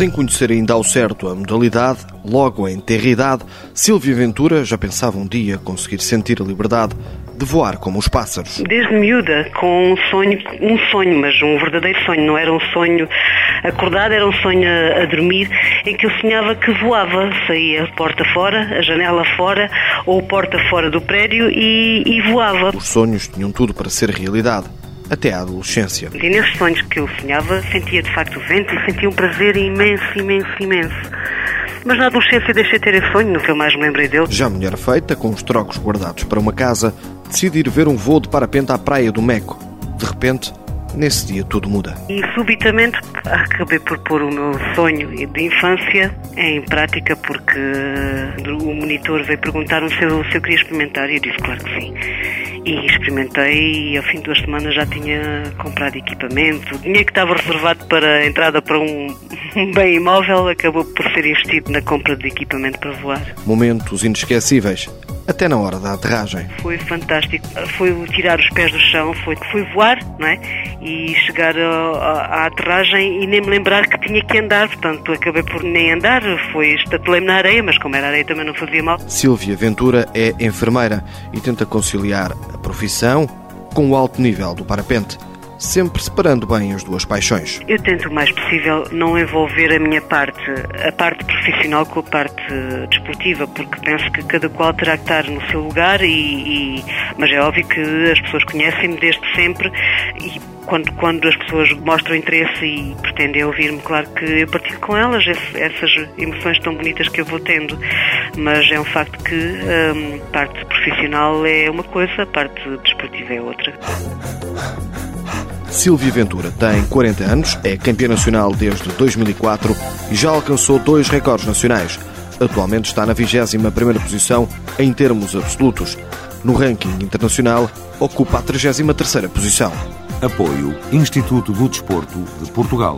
Sem conhecer ainda ao certo a modalidade, logo em terra-idade, Silvia Ventura já pensava um dia conseguir sentir a liberdade de voar como os pássaros. Desde miúda, com um sonho, um sonho, mas um verdadeiro sonho, não era um sonho acordado, era um sonho a, a dormir, em que eu sonhava que voava, saía porta fora, a janela fora, ou porta fora do prédio e, e voava. Os sonhos tinham tudo para ser realidade até à adolescência. E nesses sonhos que eu sonhava, sentia de facto o vento e sentia um prazer imenso, imenso, imenso. Mas na adolescência deixei de ter esse sonho, nunca mais me lembrei dele. Já mulher feita, com os trocos guardados para uma casa, decide ir ver um voo de parapente à praia do Meco. De repente, nesse dia tudo muda. E subitamente acabei por pôr o meu sonho de infância em prática porque o monitor veio perguntar-me se eu, se eu queria experimentar e eu disse claro que sim. E experimentei e ao fim de duas semanas já tinha comprado equipamento. O dinheiro que estava reservado para a entrada para um bem imóvel acabou por ser investido na compra de equipamento para voar. Momentos inesquecíveis até na hora da aterragem. Foi fantástico. Foi tirar os pés do chão, foi, foi voar, não é? E chegar à aterragem e nem me lembrar que tinha que andar, portanto acabei por nem andar, foi estatelei-me na areia, mas como era areia também não fazia mal. Silvia Ventura é enfermeira e tenta conciliar a profissão com o alto nível do parapente sempre separando bem as duas paixões. Eu tento o mais possível não envolver a minha parte, a parte profissional com a parte desportiva, porque penso que cada qual terá que estar no seu lugar, e, e mas é óbvio que as pessoas conhecem-me desde sempre e quando, quando as pessoas mostram interesse e pretendem ouvir-me, claro que eu partilho com elas essas emoções tão bonitas que eu vou tendo, mas é um facto que a hum, parte profissional é uma coisa, a parte desportiva é outra. Silvia Ventura tem 40 anos, é campeã nacional desde 2004 e já alcançou dois recordes nacionais. Atualmente está na 21ª posição em termos absolutos. No ranking internacional, ocupa a 33ª posição. Apoio Instituto do Desporto de Portugal.